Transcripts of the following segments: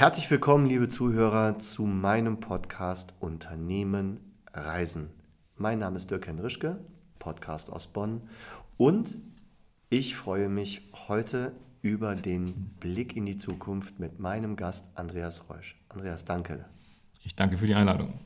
Herzlich willkommen, liebe Zuhörer, zu meinem Podcast Unternehmen Reisen. Mein Name ist Dirk Henrischke, Podcast aus Bonn und ich freue mich heute über den Blick in die Zukunft mit meinem Gast Andreas Reusch. Andreas, danke. Ich danke für die Einladung.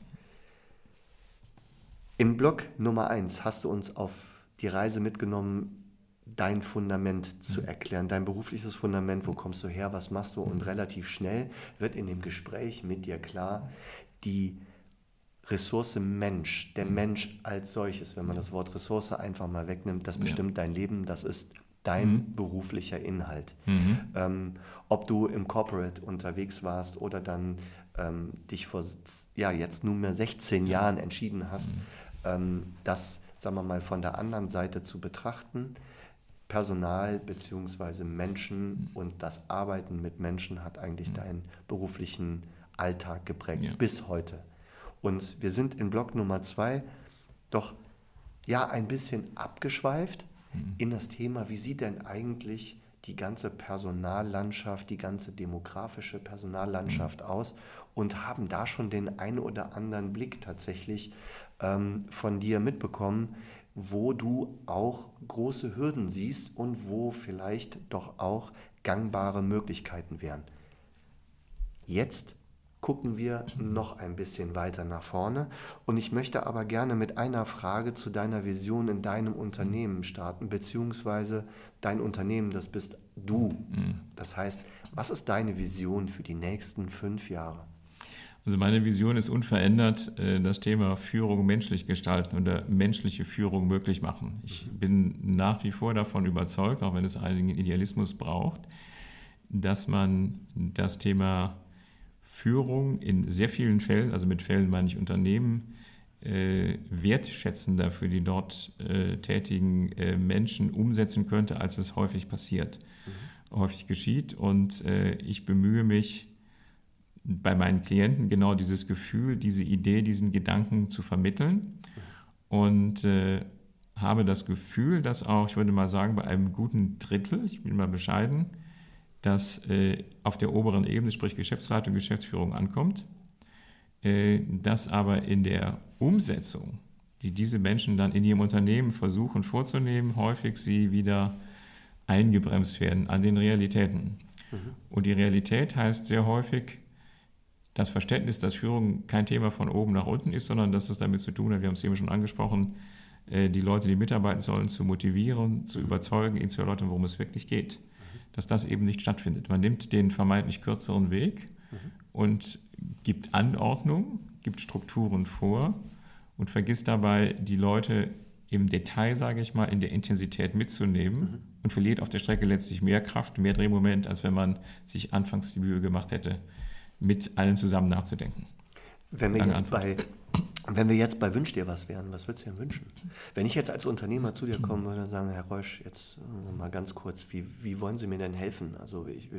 Im Blog Nummer 1 hast du uns auf die Reise mitgenommen, dein Fundament zu mhm. erklären, dein berufliches Fundament, wo kommst du her, was machst du und mhm. relativ schnell wird in dem Gespräch mit dir klar, die Ressource Mensch, der mhm. Mensch als solches, wenn man das Wort Ressource einfach mal wegnimmt, das bestimmt ja. dein Leben, das ist dein mhm. beruflicher Inhalt. Mhm. Ähm, ob du im Corporate unterwegs warst oder dann ähm, dich vor ja, jetzt nunmehr 16 ja. Jahren entschieden hast, mhm. ähm, das, sagen wir mal, von der anderen Seite zu betrachten. Personal bzw. Menschen mhm. und das Arbeiten mit Menschen hat eigentlich mhm. deinen beruflichen Alltag geprägt, ja. bis heute. Und wir sind in Block Nummer zwei doch ja ein bisschen abgeschweift mhm. in das Thema, wie sieht denn eigentlich die ganze Personallandschaft, die ganze demografische Personallandschaft mhm. aus und haben da schon den einen oder anderen Blick tatsächlich ähm, von dir mitbekommen, wo du auch große Hürden siehst und wo vielleicht doch auch gangbare Möglichkeiten wären. Jetzt gucken wir noch ein bisschen weiter nach vorne. Und ich möchte aber gerne mit einer Frage zu deiner Vision in deinem Unternehmen starten, beziehungsweise dein Unternehmen, das bist du. Mhm. Das heißt, was ist deine Vision für die nächsten fünf Jahre? Also meine Vision ist unverändert, äh, das Thema Führung menschlich gestalten oder menschliche Führung möglich machen. Ich bin nach wie vor davon überzeugt, auch wenn es einigen Idealismus braucht, dass man das Thema Führung in sehr vielen Fällen, also mit Fällen meine ich Unternehmen, äh, wertschätzender für die dort äh, tätigen Menschen umsetzen könnte, als es häufig passiert, mhm. häufig geschieht. Und ich bemühe mich bei meinen Klienten genau dieses Gefühl, diese Idee, diesen Gedanken zu vermitteln. Und äh, habe das Gefühl, dass auch, ich würde mal sagen, bei einem guten Drittel, ich bin mal bescheiden, das äh, auf der oberen Ebene, sprich Geschäftsleitung, Geschäftsführung ankommt, äh, dass aber in der Umsetzung, die diese Menschen dann in ihrem Unternehmen versuchen vorzunehmen, häufig sie wieder eingebremst werden an den Realitäten. Mhm. Und die Realität heißt sehr häufig, das Verständnis, dass Führung kein Thema von oben nach unten ist, sondern dass es damit zu tun hat, wir haben es eben schon angesprochen, äh, die Leute, die mitarbeiten sollen, zu motivieren, zu überzeugen, ihnen zu erläutern, worum es wirklich geht dass das eben nicht stattfindet. Man nimmt den vermeintlich kürzeren Weg mhm. und gibt Anordnung, gibt Strukturen vor und vergisst dabei, die Leute im Detail, sage ich mal, in der Intensität mitzunehmen mhm. und verliert auf der Strecke letztlich mehr Kraft, mehr Drehmoment, als wenn man sich anfangs die Mühe gemacht hätte, mit allen zusammen nachzudenken. Wenn wir, jetzt bei, wenn wir jetzt bei Wünsch dir was wären, was würdest du dir wünschen? Wenn ich jetzt als Unternehmer zu dir kommen würde und sagen, Herr Reusch, jetzt äh, mal ganz kurz, wie, wie wollen Sie mir denn helfen? Also ich,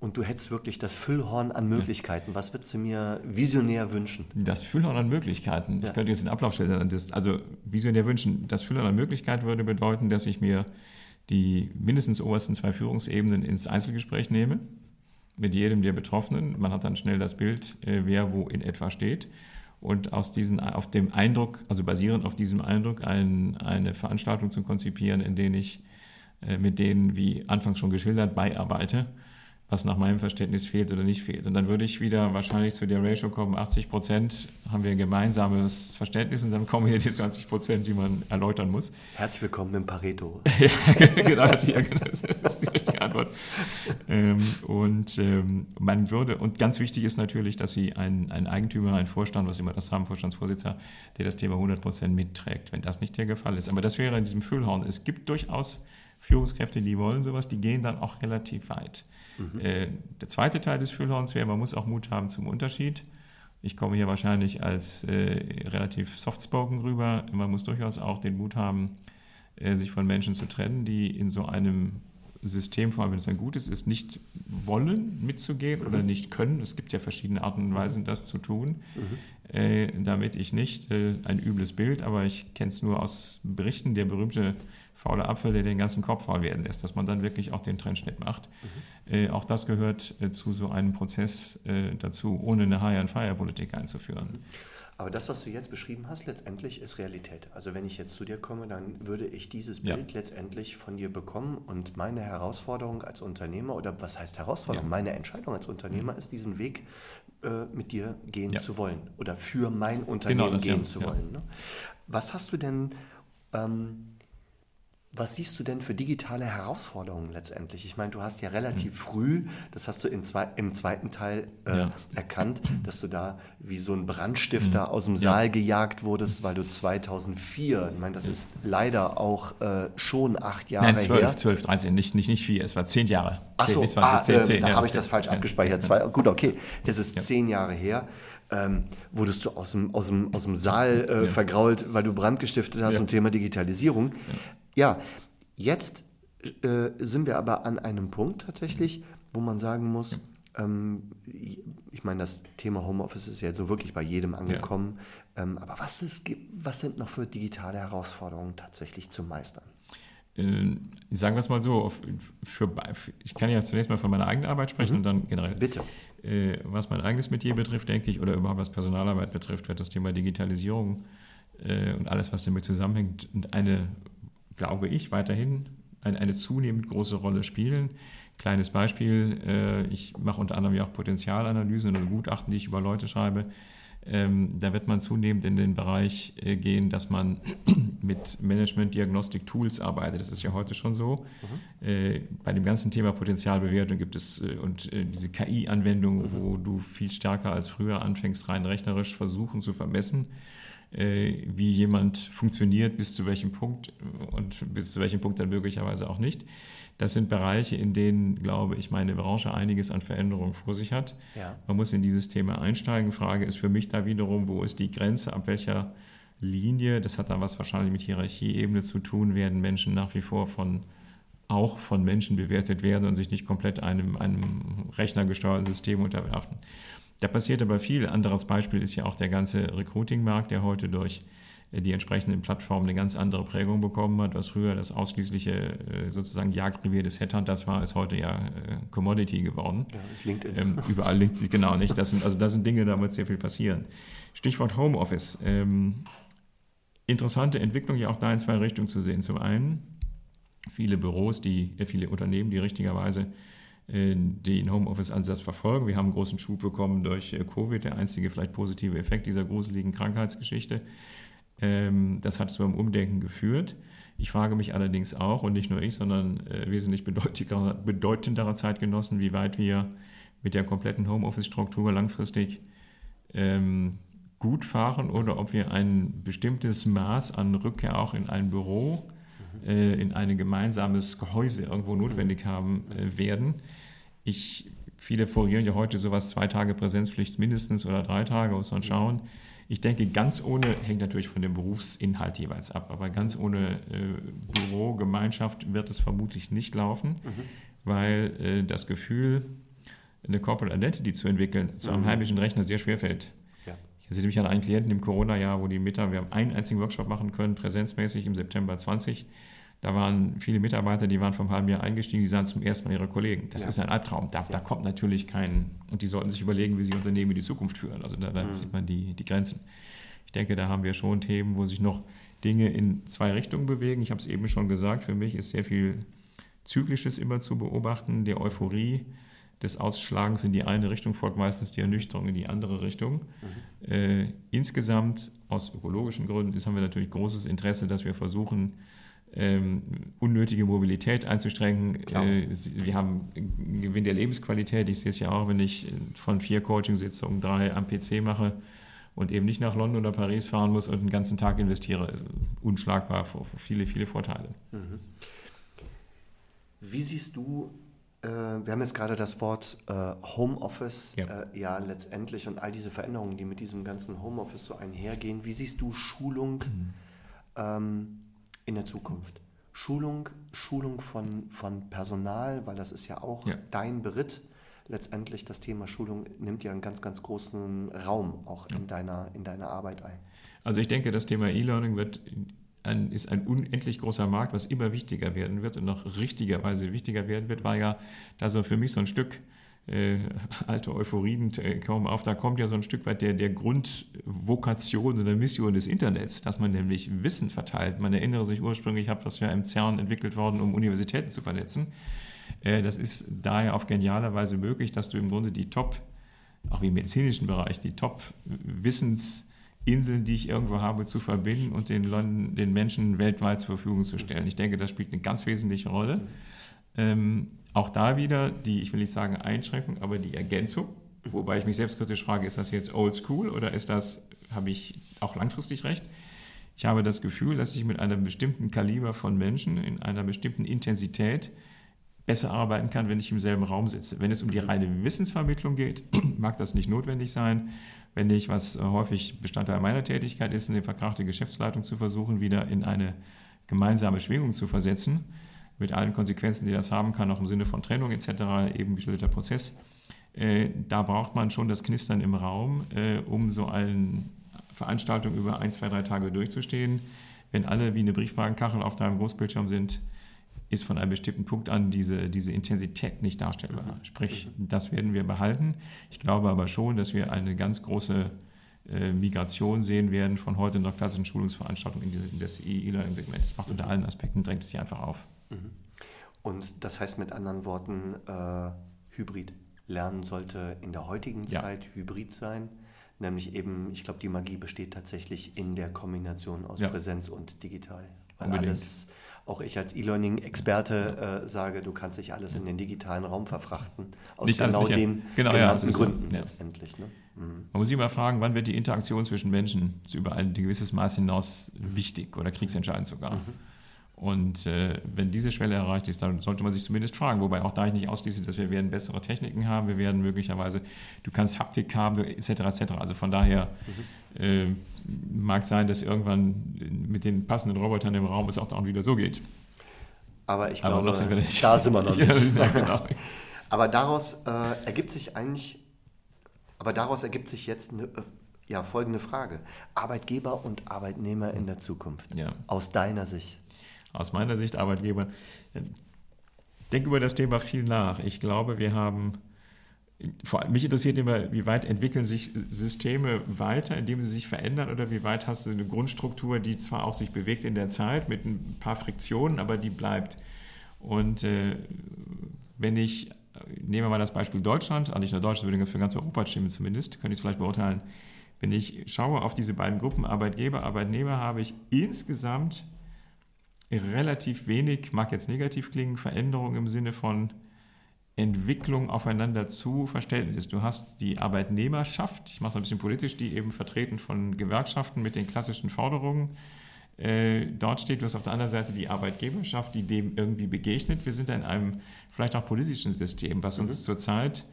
und du hättest wirklich das Füllhorn an Möglichkeiten. Was würdest du mir visionär wünschen? Das Füllhorn an Möglichkeiten. Ja. Ich könnte jetzt den Ablauf stellen. also visionär wünschen. Das Füllhorn an Möglichkeiten würde bedeuten, dass ich mir die mindestens obersten zwei Führungsebenen ins Einzelgespräch nehme mit jedem der Betroffenen. Man hat dann schnell das Bild, äh, wer wo in etwa steht. Und aus diesen, auf dem Eindruck, also basierend auf diesem Eindruck, ein, eine Veranstaltung zu konzipieren, in der ich äh, mit denen, wie anfangs schon geschildert, beiarbeite was nach meinem Verständnis fehlt oder nicht fehlt. Und dann würde ich wieder wahrscheinlich zu der Ratio kommen, 80 Prozent haben wir ein gemeinsames Verständnis und dann kommen hier die 20 Prozent, die man erläutern muss. Herzlich willkommen im Pareto. ja, genau, das ist die richtige Antwort. Und ähm, man würde, und ganz wichtig ist natürlich, dass Sie einen, einen Eigentümer, einen Vorstand, was immer das haben, Vorstandsvorsitzender, der das Thema 100 Prozent mitträgt, wenn das nicht der Fall ist. Aber das wäre in diesem Füllhorn. Es gibt durchaus Führungskräfte, die wollen sowas, die gehen dann auch relativ weit. Mhm. Äh, der zweite Teil des Füllhorns wäre, man muss auch Mut haben zum Unterschied. Ich komme hier wahrscheinlich als äh, relativ soft-spoken rüber. Man muss durchaus auch den Mut haben, äh, sich von Menschen zu trennen, die in so einem System, vor allem wenn es ein gutes ist, nicht wollen mitzugehen mhm. oder nicht können. Es gibt ja verschiedene Arten und Weisen, das zu tun. Mhm. Äh, damit ich nicht äh, ein übles Bild, aber ich kenne es nur aus Berichten, der berühmte faule Apfel, der den ganzen Kopf faul werden lässt, dass man dann wirklich auch den Trennschnitt macht. Mhm. Äh, auch das gehört äh, zu so einem Prozess äh, dazu, ohne eine High-and-Fire-Politik einzuführen. Aber das, was du jetzt beschrieben hast, letztendlich ist Realität. Also wenn ich jetzt zu dir komme, dann würde ich dieses Bild ja. letztendlich von dir bekommen und meine Herausforderung als Unternehmer oder was heißt Herausforderung? Ja. Meine Entscheidung als Unternehmer mhm. ist, diesen Weg äh, mit dir gehen ja. zu wollen oder für mein genau Unternehmen genau gehen zu wollen. Ne? Was hast du denn ähm, was siehst du denn für digitale Herausforderungen letztendlich? Ich meine, du hast ja relativ mhm. früh, das hast du zwei, im zweiten Teil äh, ja. erkannt, dass du da wie so ein Brandstifter mhm. aus dem Saal ja. gejagt wurdest, weil du 2004, ich meine, das ist leider auch äh, schon acht Jahre Nein, 12, her. 12, 13, nicht, nicht, nicht vier, es war zehn Jahre. Achso, ah, äh, da habe ich das falsch abgespeichert. Zwei, gut, okay, das ist zehn Jahre her. Ähm, wurdest du aus dem, aus dem, aus dem Saal äh, vergrault, weil du Brand gestiftet hast zum Thema Digitalisierung. Ja, jetzt äh, sind wir aber an einem Punkt tatsächlich, wo man sagen muss, ähm, ich meine, das Thema Homeoffice ist ja so wirklich bei jedem angekommen. Ja. Ähm, aber was, ist, was sind noch für digitale Herausforderungen tatsächlich zu meistern? Äh, sagen wir es mal so, für, ich kann ja zunächst mal von meiner eigenen Arbeit sprechen mhm. und dann generell. Bitte. Äh, was mein eigenes Metier betrifft, denke ich, oder überhaupt was Personalarbeit betrifft, wird das Thema Digitalisierung äh, und alles, was damit zusammenhängt, eine glaube ich, weiterhin eine, eine zunehmend große Rolle spielen. Kleines Beispiel, äh, ich mache unter anderem ja auch Potenzialanalysen oder Gutachten, die ich über Leute schreibe. Ähm, da wird man zunehmend in den Bereich äh, gehen, dass man mit Management-Diagnostik-Tools arbeitet. Das ist ja heute schon so. Mhm. Äh, bei dem ganzen Thema Potenzialbewertung gibt es äh, und äh, diese KI-Anwendung, mhm. wo du viel stärker als früher anfängst, rein rechnerisch versuchen zu vermessen äh, wie jemand funktioniert, bis zu welchem Punkt und bis zu welchem Punkt dann möglicherweise auch nicht. Das sind Bereiche, in denen, glaube ich, meine Branche einiges an Veränderungen vor sich hat. Ja. Man muss in dieses Thema einsteigen. Frage ist für mich da wiederum, wo ist die Grenze, ab welcher Linie, das hat dann was wahrscheinlich mit Hierarchieebene zu tun, werden Menschen nach wie vor von auch von Menschen bewertet werden und sich nicht komplett einem, einem rechnergesteuerten System unterwerfen. Da passiert aber viel. Anderes Beispiel ist ja auch der ganze Recruiting-Markt, der heute durch die entsprechenden Plattformen eine ganz andere Prägung bekommen hat. Was früher das ausschließliche äh, sozusagen Jagdrevier des Headhunters war, ist heute ja äh, Commodity geworden. Ja, ist LinkedIn. Ähm, überall LinkedIn, genau nicht. Das sind, also das sind Dinge, da wird sehr viel passieren. Stichwort Homeoffice. Ähm, interessante Entwicklung ja auch da in zwei Richtungen zu sehen. Zum einen viele Büros, die, viele Unternehmen, die richtigerweise äh, den Homeoffice-Ansatz verfolgen. Wir haben einen großen Schub bekommen durch äh, Covid, der einzige vielleicht positive Effekt dieser gruseligen Krankheitsgeschichte. Ähm, das hat zu einem Umdenken geführt. Ich frage mich allerdings auch, und nicht nur ich, sondern äh, wesentlich bedeutendere Zeitgenossen, wie weit wir mit der kompletten Homeoffice-Struktur langfristig ähm, gut fahren oder ob wir ein bestimmtes Maß an Rückkehr auch in ein Büro äh, in ein gemeinsames Gehäuse irgendwo notwendig haben äh, werden. Ich, viele forieren ja heute sowas, zwei Tage Präsenzpflicht mindestens oder drei Tage, muss man schauen. Ich denke, ganz ohne, hängt natürlich von dem Berufsinhalt jeweils ab, aber ganz ohne äh, Bürogemeinschaft wird es vermutlich nicht laufen, mhm. weil äh, das Gefühl, eine Corporate Identity zu entwickeln, zu einem mhm. heimischen Rechner sehr schwer fällt. Ich erinnere mich an einen Klienten im Corona-Jahr, wo die Mitarbeiter, wir haben einen einzigen Workshop machen können, präsenzmäßig im September 20. Da waren viele Mitarbeiter, die waren vom halben Jahr eingestiegen, die sahen zum ersten Mal ihre Kollegen. Das ja. ist ein Albtraum. Da, ja. da, kommt natürlich kein, und die sollten sich überlegen, wie sie Unternehmen in die Zukunft führen. Also da, da mhm. sieht man die, die Grenzen. Ich denke, da haben wir schon Themen, wo sich noch Dinge in zwei Richtungen bewegen. Ich habe es eben schon gesagt, für mich ist sehr viel Zyklisches immer zu beobachten, der Euphorie des Ausschlagens in die eine Richtung folgt meistens die Ernüchterung in die andere Richtung. Mhm. Äh, insgesamt, aus ökologischen Gründen, ist, haben wir natürlich großes Interesse, dass wir versuchen, ähm, unnötige Mobilität einzuschränken. Äh, wir haben einen Gewinn der Lebensqualität. Ich sehe es ja auch, wenn ich von vier Coaching-Sitzungen drei am PC mache und eben nicht nach London oder Paris fahren muss und einen ganzen Tag investiere. Unschlagbar, viele, viele Vorteile. Mhm. Wie siehst du äh, wir haben jetzt gerade das Wort äh, Homeoffice, ja. Äh, ja. letztendlich und all diese Veränderungen, die mit diesem ganzen Homeoffice so einhergehen. Wie siehst du Schulung mhm. ähm, in der Zukunft? Schulung, Schulung von, von Personal, weil das ist ja auch ja. dein Beritt. Letztendlich das Thema Schulung nimmt ja einen ganz, ganz großen Raum auch ja. in, deiner, in deiner Arbeit ein. Also ich denke, das Thema E-Learning wird ein, ist ein unendlich großer Markt, was immer wichtiger werden wird und noch richtigerweise wichtiger werden wird, war ja da so für mich so ein Stück äh, alte Euphorien äh, kaum auf, da kommt ja so ein Stück weit der, der Grundvokation oder Mission des Internets, dass man nämlich Wissen verteilt. Man erinnere sich ursprünglich, ich habe das ja im CERN entwickelt worden, um Universitäten zu vernetzen. Äh, das ist daher auf geniale Weise möglich, dass du im Grunde die Top, auch im medizinischen Bereich, die Top-Wissens- Inseln, die ich irgendwo habe, zu verbinden und den, Leuten, den Menschen weltweit zur Verfügung zu stellen. Ich denke, das spielt eine ganz wesentliche Rolle. Ähm, auch da wieder die, ich will nicht sagen Einschränkung, aber die Ergänzung. Wobei ich mich selbstkritisch frage, ist das jetzt old school oder ist das, habe ich auch langfristig recht? Ich habe das Gefühl, dass ich mit einem bestimmten Kaliber von Menschen in einer bestimmten Intensität besser arbeiten kann, wenn ich im selben Raum sitze. Wenn es um die reine Wissensvermittlung geht, mag das nicht notwendig sein wenn ich, was äh, häufig Bestandteil meiner Tätigkeit ist, eine verkrachte Geschäftsleitung zu versuchen, wieder in eine gemeinsame Schwingung zu versetzen, mit allen Konsequenzen, die das haben kann, auch im Sinne von Trennung etc., eben geschilderter Prozess. Äh, da braucht man schon das Knistern im Raum, äh, um so eine Veranstaltung über ein, zwei, drei Tage durchzustehen. Wenn alle wie eine Briefwagenkachel auf deinem Großbildschirm sind, ist von einem bestimmten Punkt an diese, diese Intensität nicht darstellbar. Sprich, mhm. das werden wir behalten. Ich glaube aber schon, dass wir eine ganz große Migration sehen werden von heute noch klassischen Schulungsveranstaltungen in, das E-Learning-Segment. Das macht unter allen Aspekten, drängt es sich einfach auf. Mhm. Und das heißt mit anderen Worten, äh, Hybrid. Lernen sollte in der heutigen ja. Zeit hybrid sein. Nämlich eben, ich glaube, die Magie besteht tatsächlich in der Kombination aus ja. Präsenz und digital. Weil Unbedingt. alles auch ich als E-Learning-Experte äh, sage, du kannst nicht alles in den digitalen Raum verfrachten. Aus nicht genau den genau, genannten ja, Gründen so, letztendlich. Ne? Mhm. Man muss sich mal fragen, wann wird die Interaktion zwischen Menschen über ein gewisses Maß hinaus wichtig oder kriegsentscheidend sogar. Mhm. Und äh, wenn diese Schwelle erreicht ist, dann sollte man sich zumindest fragen. Wobei auch da ich nicht ausschließe, dass wir werden bessere Techniken haben, wir werden möglicherweise, du kannst Haptik haben, etc. etc. Also von daher mhm. äh, mag sein, dass irgendwann mit den passenden Robotern im Raum es auch dann wieder so geht. Aber ich glaube, Aber sind wir nicht. da sind wir noch nicht. ja, genau. Aber daraus äh, ergibt sich eigentlich, aber daraus ergibt sich jetzt eine, äh, ja, folgende Frage. Arbeitgeber und Arbeitnehmer in der Zukunft. Ja. Aus deiner Sicht aus meiner Sicht Arbeitgeber. Denke über das Thema viel nach. Ich glaube, wir haben, vor allem mich interessiert immer, wie weit entwickeln sich Systeme weiter, indem sie sich verändern oder wie weit hast du eine Grundstruktur, die zwar auch sich bewegt in der Zeit mit ein paar Friktionen, aber die bleibt. Und äh, wenn ich, nehmen wir mal das Beispiel Deutschland, also nicht nur Deutschland, würde für ganz Europa stimmen zumindest, könnte ich es vielleicht beurteilen. Wenn ich schaue auf diese beiden Gruppen Arbeitgeber, Arbeitnehmer, habe ich insgesamt relativ wenig, mag jetzt negativ klingen, Veränderung im Sinne von Entwicklung aufeinander zu Verständnis. Du hast die Arbeitnehmerschaft, ich mache es ein bisschen politisch, die eben vertreten von Gewerkschaften mit den klassischen Forderungen äh, dort steht. Du hast auf der anderen Seite die Arbeitgeberschaft, die dem irgendwie begegnet. Wir sind in einem vielleicht auch politischen System, was uns mhm. zurzeit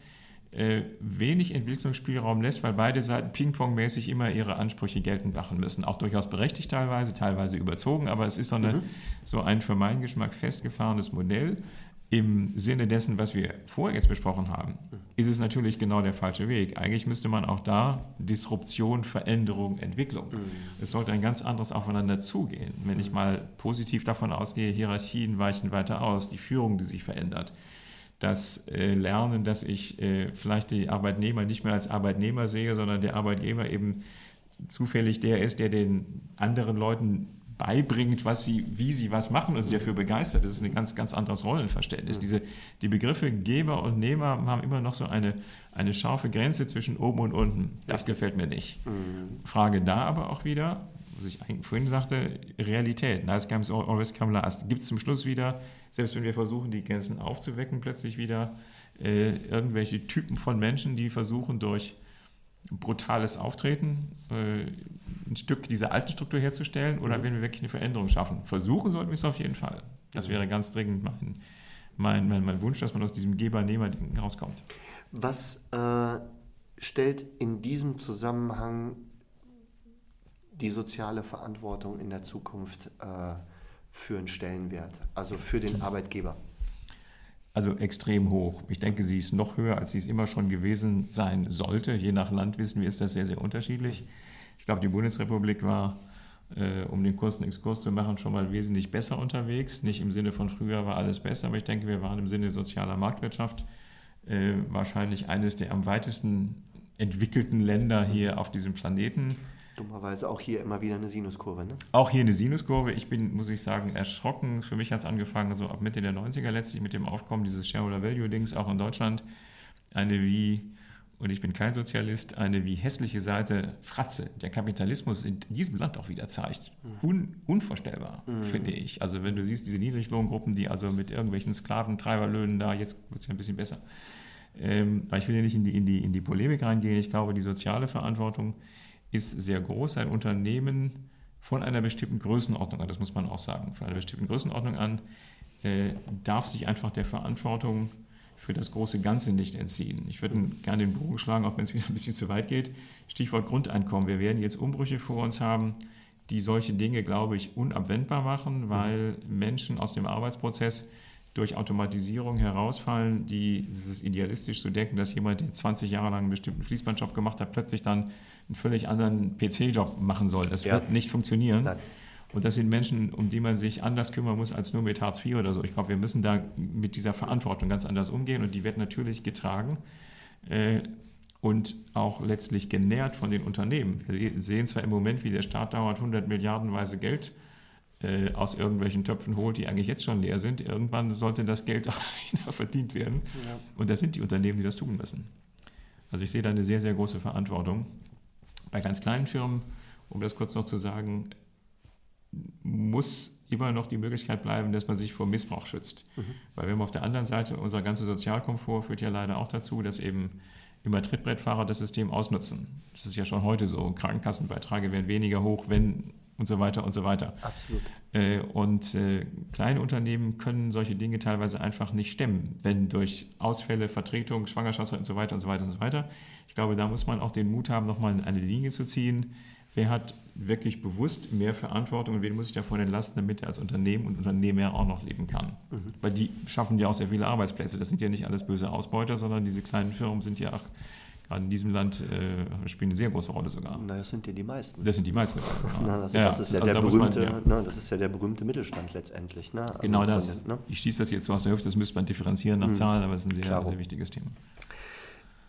äh, wenig Entwicklungsspielraum lässt, weil beide Seiten ping-pong-mäßig immer ihre Ansprüche geltend machen müssen. Auch durchaus berechtigt teilweise, teilweise überzogen, aber es ist so, eine, mhm. so ein für meinen Geschmack festgefahrenes Modell. Im Sinne dessen, was wir vorher jetzt besprochen haben, ist es natürlich genau der falsche Weg. Eigentlich müsste man auch da Disruption, Veränderung, Entwicklung. Mhm. Es sollte ein ganz anderes Aufeinander zugehen. Wenn ich mhm. mal positiv davon ausgehe, Hierarchien weichen weiter aus, die Führung, die sich verändert das äh, Lernen, dass ich äh, vielleicht die Arbeitnehmer nicht mehr als Arbeitnehmer sehe, sondern der Arbeitgeber eben zufällig der ist, der den anderen Leuten beibringt, was sie, wie sie was machen und sie dafür begeistert. Das ist ein ganz, ganz anderes Rollenverständnis. Mhm. Diese, die Begriffe Geber und Nehmer haben immer noch so eine, eine scharfe Grenze zwischen oben und unten. Das gefällt mir nicht. Mhm. Frage da aber auch wieder, was ich vorhin sagte, Realität. Nice comes always come last. Gibt es zum Schluss wieder selbst wenn wir versuchen, die Grenzen aufzuwecken, plötzlich wieder äh, irgendwelche Typen von Menschen, die versuchen durch brutales Auftreten äh, ein Stück dieser alten Struktur herzustellen oder mhm. wenn wir wirklich eine Veränderung schaffen. Versuchen sollten wir es auf jeden Fall. Das wäre ganz dringend mein, mein, mein, mein Wunsch, dass man aus diesem Geber-Nehmer-Ding rauskommt. Was äh, stellt in diesem Zusammenhang die soziale Verantwortung in der Zukunft äh, für einen Stellenwert, also für den Arbeitgeber? Also extrem hoch. Ich denke, sie ist noch höher, als sie es immer schon gewesen sein sollte. Je nach Land wissen wir, ist das sehr, sehr unterschiedlich. Ich glaube, die Bundesrepublik war, äh, um den kurzen Exkurs zu machen, schon mal wesentlich besser unterwegs. Nicht im Sinne von früher war alles besser, aber ich denke, wir waren im Sinne sozialer Marktwirtschaft äh, wahrscheinlich eines der am weitesten entwickelten Länder hier auf diesem Planeten. Dummerweise auch hier immer wieder eine Sinuskurve, ne? Auch hier eine Sinuskurve. Ich bin, muss ich sagen, erschrocken. Für mich hat es angefangen, so ab Mitte der 90er letztlich mit dem Aufkommen dieses Shareholder Value-Dings, auch in Deutschland. Eine wie, und ich bin kein Sozialist, eine wie hässliche Seite Fratze der Kapitalismus in diesem Land auch wieder zeigt. Mhm. Un, unvorstellbar, mhm. finde ich. Also wenn du siehst, diese Niedriglohngruppen, die also mit irgendwelchen Sklaventreiberlöhnen da, jetzt wird es ja ein bisschen besser. Ähm, ich will ja nicht in die, in, die, in die Polemik reingehen. Ich glaube, die soziale Verantwortung ist sehr groß. Ein Unternehmen von einer bestimmten Größenordnung an, das muss man auch sagen, von einer bestimmten Größenordnung an, äh, darf sich einfach der Verantwortung für das große Ganze nicht entziehen. Ich würde gerne den Bogen schlagen, auch wenn es wieder ein bisschen zu weit geht. Stichwort Grundeinkommen. Wir werden jetzt Umbrüche vor uns haben, die solche Dinge, glaube ich, unabwendbar machen, weil Menschen aus dem Arbeitsprozess durch Automatisierung herausfallen, die dieses idealistisch zu denken, dass jemand, der 20 Jahre lang einen bestimmten Fließbandjob gemacht hat, plötzlich dann einen völlig anderen PC-Job machen soll. Das ja. wird nicht funktionieren. Nein. Und das sind Menschen, um die man sich anders kümmern muss als nur mit Hartz IV oder so. Ich glaube, wir müssen da mit dieser Verantwortung ganz anders umgehen und die wird natürlich getragen äh, und auch letztlich genährt von den Unternehmen. Wir sehen zwar im Moment, wie der Staat dauert 100 Milliardenweise Geld äh, aus irgendwelchen Töpfen holt, die eigentlich jetzt schon leer sind. Irgendwann sollte das Geld auch wieder verdient werden. Ja. Und das sind die Unternehmen, die das tun müssen. Also ich sehe da eine sehr, sehr große Verantwortung. Bei ganz kleinen Firmen, um das kurz noch zu sagen, muss immer noch die Möglichkeit bleiben, dass man sich vor Missbrauch schützt. Mhm. Weil wir haben auf der anderen Seite, unser ganzer Sozialkomfort führt ja leider auch dazu, dass eben immer Trittbrettfahrer das System ausnutzen. Das ist ja schon heute so. Krankenkassenbeiträge werden weniger hoch, wenn und so weiter und so weiter. Absolut. Äh, und äh, kleine Unternehmen können solche Dinge teilweise einfach nicht stemmen, wenn durch Ausfälle, Vertretung, Schwangerschaft und so weiter und so weiter und so weiter. Ich glaube, da muss man auch den Mut haben, nochmal eine Linie zu ziehen. Wer hat wirklich bewusst mehr Verantwortung und wen muss ich davon entlasten, damit er als Unternehmen und Unternehmer auch noch leben kann? Mhm. Weil die schaffen ja auch sehr viele Arbeitsplätze. Das sind ja nicht alles böse Ausbeuter, sondern diese kleinen Firmen sind ja auch gerade in diesem Land äh, spielen eine sehr große Rolle sogar. Na, das sind ja die meisten. Das sind die meisten. Na, also ja, das, ist ja also der berühmte, man, ja. Na, das ist ja der berühmte Mittelstand letztendlich. Ne? Also genau das. Den, ne? Ich schließe das jetzt so aus der Hüfte, das müsste man differenzieren nach mhm. Zahlen, aber es ist ein sehr, sehr wichtiges Thema.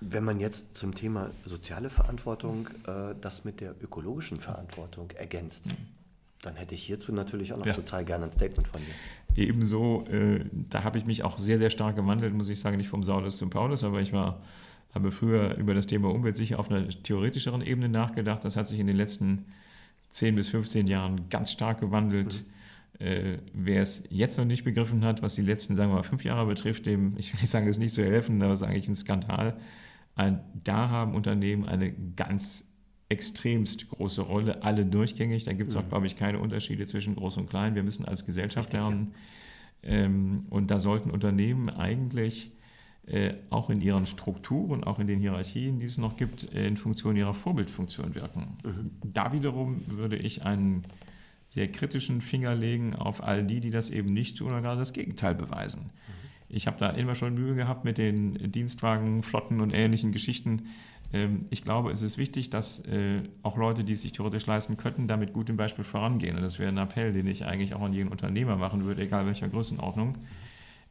Wenn man jetzt zum Thema soziale Verantwortung äh, das mit der ökologischen Verantwortung ergänzt, mhm. dann hätte ich hierzu natürlich auch noch ja. total gerne ein Statement von dir. Ebenso, äh, da habe ich mich auch sehr, sehr stark gewandelt, muss ich sagen, nicht vom Saulus zum Paulus, aber ich war habe früher über das Thema Umwelt sicher auf einer theoretischeren Ebene nachgedacht. Das hat sich in den letzten 10 bis 15 Jahren ganz stark gewandelt. Mhm. Äh, wer es jetzt noch nicht begriffen hat, was die letzten, sagen wir mal, fünf Jahre betrifft, dem, ich will nicht sagen, es nicht zu helfen, aber es ist eigentlich ein Skandal. Ein, da haben Unternehmen eine ganz extremst große Rolle, alle durchgängig. Da gibt es auch, mhm. glaube ich, keine Unterschiede zwischen groß und klein. Wir müssen als Gesellschaft lernen. Ähm, und da sollten Unternehmen eigentlich äh, auch in ihren Strukturen, auch in den Hierarchien, die es noch gibt, äh, in Funktion ihrer Vorbildfunktion wirken. Mhm. Da wiederum würde ich einen sehr kritischen Finger legen auf all die, die das eben nicht tun oder gerade das Gegenteil beweisen. Mhm. Ich habe da immer schon Mühe gehabt mit den Dienstwagen, Flotten und ähnlichen Geschichten. Ähm, ich glaube, es ist wichtig, dass äh, auch Leute, die es sich theoretisch leisten könnten, damit gut im Beispiel vorangehen. Und das wäre ein Appell, den ich eigentlich auch an jeden Unternehmer machen würde, egal welcher Größenordnung.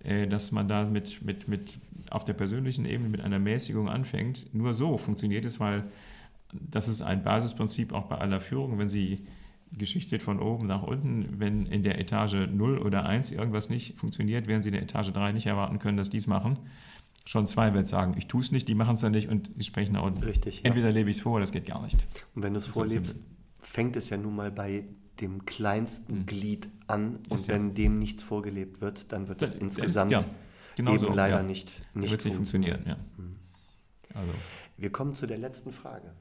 Äh, dass man da mit, mit, mit auf der persönlichen Ebene mit einer Mäßigung anfängt. Nur so funktioniert es, weil das ist ein Basisprinzip auch bei aller Führung. Wenn Sie geschichtet von oben nach unten, wenn in der Etage 0 oder 1 irgendwas nicht funktioniert, werden Sie in der Etage 3 nicht erwarten können, dass die es machen. Schon zwei wird sagen, ich tue es nicht, die machen es dann nicht und die sprechen nach unten. Richtig. Entweder ja. lebe ich es vor oder es geht gar nicht. Und wenn du es vorlebst, fängt es ja nun mal bei dem kleinsten mhm. Glied an und ist wenn ja. dem nichts vorgelebt wird, dann wird das, das insgesamt ist, ja, genau eben so, leider ja. nicht, nicht, wird nicht funktionieren. Ja. Mhm. Also. Wir kommen zu der letzten Frage.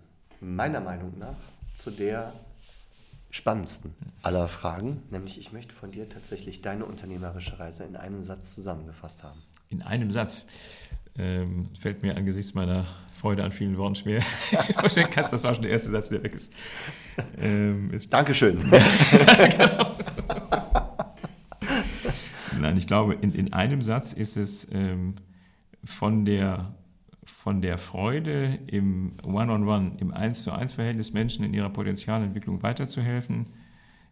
Meiner Meinung nach zu der spannendsten aller Fragen, nämlich ich möchte von dir tatsächlich deine unternehmerische Reise in einem Satz zusammengefasst haben. In einem Satz. Ähm, fällt mir angesichts meiner Freude an vielen Worten schwer. das war schon der erste Satz, der weg ist. Ähm, ist Dankeschön. genau. Nein, ich glaube, in, in einem Satz ist es ähm, von, der, von der Freude im One-on-One, -on -One, im Eins zu eins Verhältnis Menschen in ihrer Potenzialentwicklung weiterzuhelfen,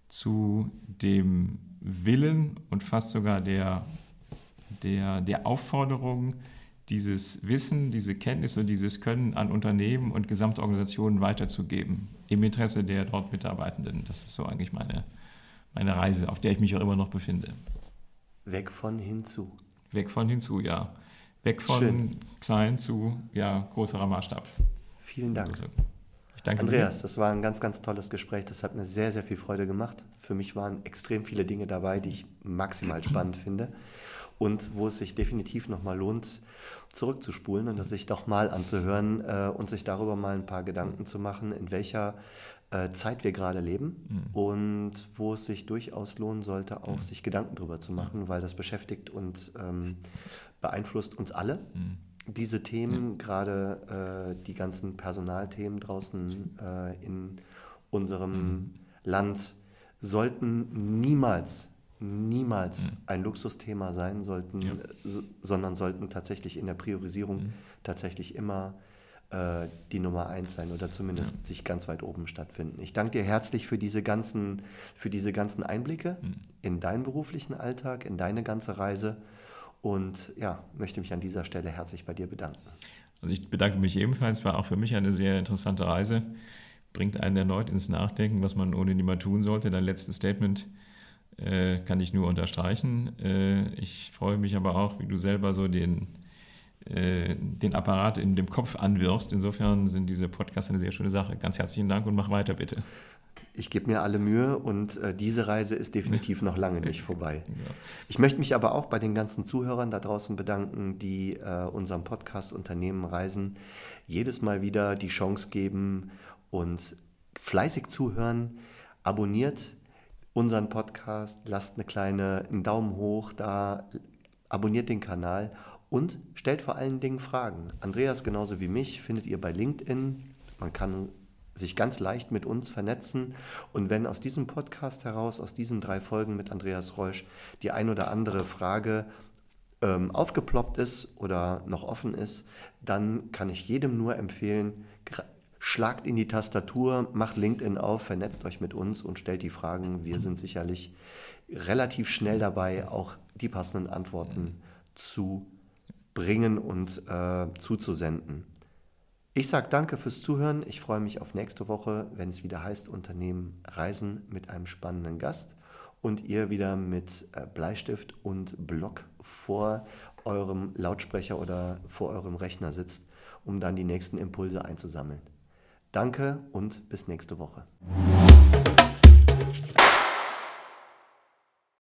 zu dem Willen und fast sogar der, der, der Aufforderung, dieses Wissen, diese Kenntnis und dieses Können an Unternehmen und Gesamtorganisationen weiterzugeben, im Interesse der dort Mitarbeitenden. Das ist so eigentlich meine, meine Reise, auf der ich mich auch immer noch befinde. Weg von hinzu. Weg von hinzu, ja. Weg von Schön. klein zu ja, größerer Maßstab. Vielen Dank. Also, ich danke Andreas, dir. das war ein ganz, ganz tolles Gespräch. Das hat mir sehr, sehr viel Freude gemacht. Für mich waren extrem viele Dinge dabei, die ich maximal spannend finde und wo es sich definitiv nochmal lohnt, zurückzuspulen und das sich doch mal anzuhören äh, und sich darüber mal ein paar Gedanken zu machen, in welcher äh, Zeit wir gerade leben mhm. und wo es sich durchaus lohnen sollte, auch mhm. sich Gedanken darüber zu machen, weil das beschäftigt und ähm, beeinflusst uns alle. Mhm. Diese Themen, gerade äh, die ganzen Personalthemen draußen äh, in unserem mhm. Land, sollten niemals niemals mhm. ein Luxusthema sein sollten, ja. so, sondern sollten tatsächlich in der Priorisierung mhm. tatsächlich immer äh, die Nummer eins sein oder zumindest ja. sich ganz weit oben stattfinden. Ich danke dir herzlich für diese ganzen, für diese ganzen Einblicke mhm. in deinen beruflichen Alltag, in deine ganze Reise und ja, möchte mich an dieser Stelle herzlich bei dir bedanken. Also ich bedanke mich ebenfalls, war auch für mich eine sehr interessante Reise, bringt einen erneut ins Nachdenken, was man ohne niemand tun sollte. Dein letztes Statement äh, kann ich nur unterstreichen. Äh, ich freue mich aber auch, wie du selber so den, äh, den Apparat in dem Kopf anwirfst. Insofern sind diese Podcasts eine sehr schöne Sache. Ganz herzlichen Dank und mach weiter, bitte. Ich gebe mir alle Mühe und äh, diese Reise ist definitiv noch lange nicht vorbei. Ja. Ich möchte mich aber auch bei den ganzen Zuhörern da draußen bedanken, die äh, unserem Podcast Unternehmen Reisen jedes Mal wieder die Chance geben und fleißig zuhören. Abonniert unseren Podcast, lasst eine kleine, einen Daumen hoch da, abonniert den Kanal und stellt vor allen Dingen Fragen. Andreas genauso wie mich findet ihr bei LinkedIn. Man kann sich ganz leicht mit uns vernetzen. Und wenn aus diesem Podcast heraus, aus diesen drei Folgen mit Andreas Reusch, die ein oder andere Frage ähm, aufgeploppt ist oder noch offen ist, dann kann ich jedem nur empfehlen, schlagt in die Tastatur, macht LinkedIn auf, vernetzt euch mit uns und stellt die Fragen. Wir sind sicherlich relativ schnell dabei, auch die passenden Antworten zu bringen und äh, zuzusenden. Ich sage danke fürs Zuhören. Ich freue mich auf nächste Woche, wenn es wieder heißt Unternehmen Reisen mit einem spannenden Gast und ihr wieder mit äh, Bleistift und Block vor eurem Lautsprecher oder vor eurem Rechner sitzt, um dann die nächsten Impulse einzusammeln. Danke und bis nächste Woche.